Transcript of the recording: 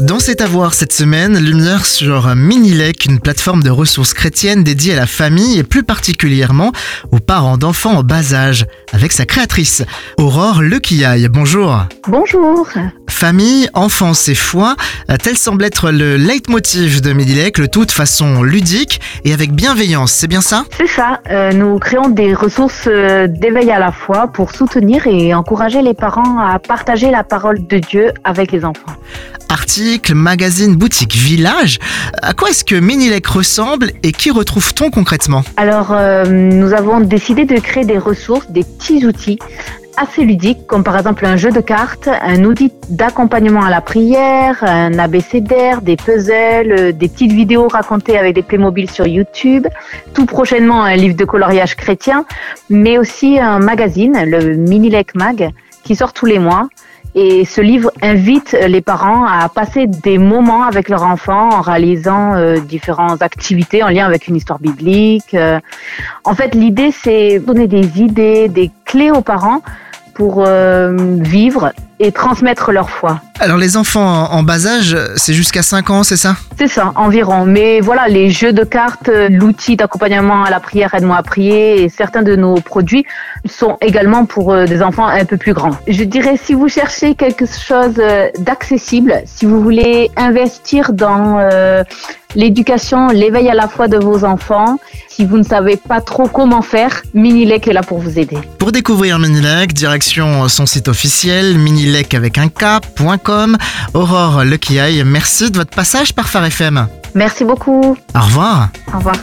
Dans cet avoir cette semaine, lumière sur Minilec, une plateforme de ressources chrétiennes dédiée à la famille et plus particulièrement aux parents d'enfants en bas âge, avec sa créatrice, Aurore Lequillaille. Bonjour. Bonjour. Famille, enfance et foi, tel semble être le leitmotiv de Minilec, le tout de façon ludique et avec bienveillance, c'est bien ça? C'est ça, euh, nous créons des ressources euh, d'éveil à la foi pour soutenir et encourager les parents à partager la parole de Dieu avec les enfants. Articles, magazines, boutiques, villages, à quoi est-ce que Minilec ressemble et qui retrouve-t-on concrètement? Alors, euh, nous avons décidé de créer des ressources, des petits outils assez ludiques, comme par exemple un jeu de cartes, un outil d'accompagnement à la prière, un abécédaire, des puzzles, des petites vidéos racontées avec des Playmobil sur YouTube, tout prochainement un livre de coloriage chrétien, mais aussi un magazine, le Minilec Mag, qui sort tous les mois. Et ce livre invite les parents à passer des moments avec leur enfant en réalisant euh, différentes activités en lien avec une histoire biblique. Euh. en fait, l'idée, c'est donner des idées, des clés aux parents pour euh, vivre et transmettre leur foi. Alors les enfants en bas âge, c'est jusqu'à 5 ans, c'est ça? C'est ça, environ. Mais voilà, les jeux de cartes, l'outil d'accompagnement à la prière Aide-moi à prier et certains de nos produits sont également pour euh, des enfants un peu plus grands. Je dirais si vous cherchez quelque chose euh, d'accessible, si vous voulez investir dans l'éducation, l'éveil à la foi de vos enfants. Si vous ne savez pas trop comment faire, Minilec est là pour vous aider. Pour découvrir Minilec, direction son site officiel, minilec avec un K.com. Aurore Lequiaille, merci de votre passage par Phare FM. Merci beaucoup. Au revoir. Au revoir.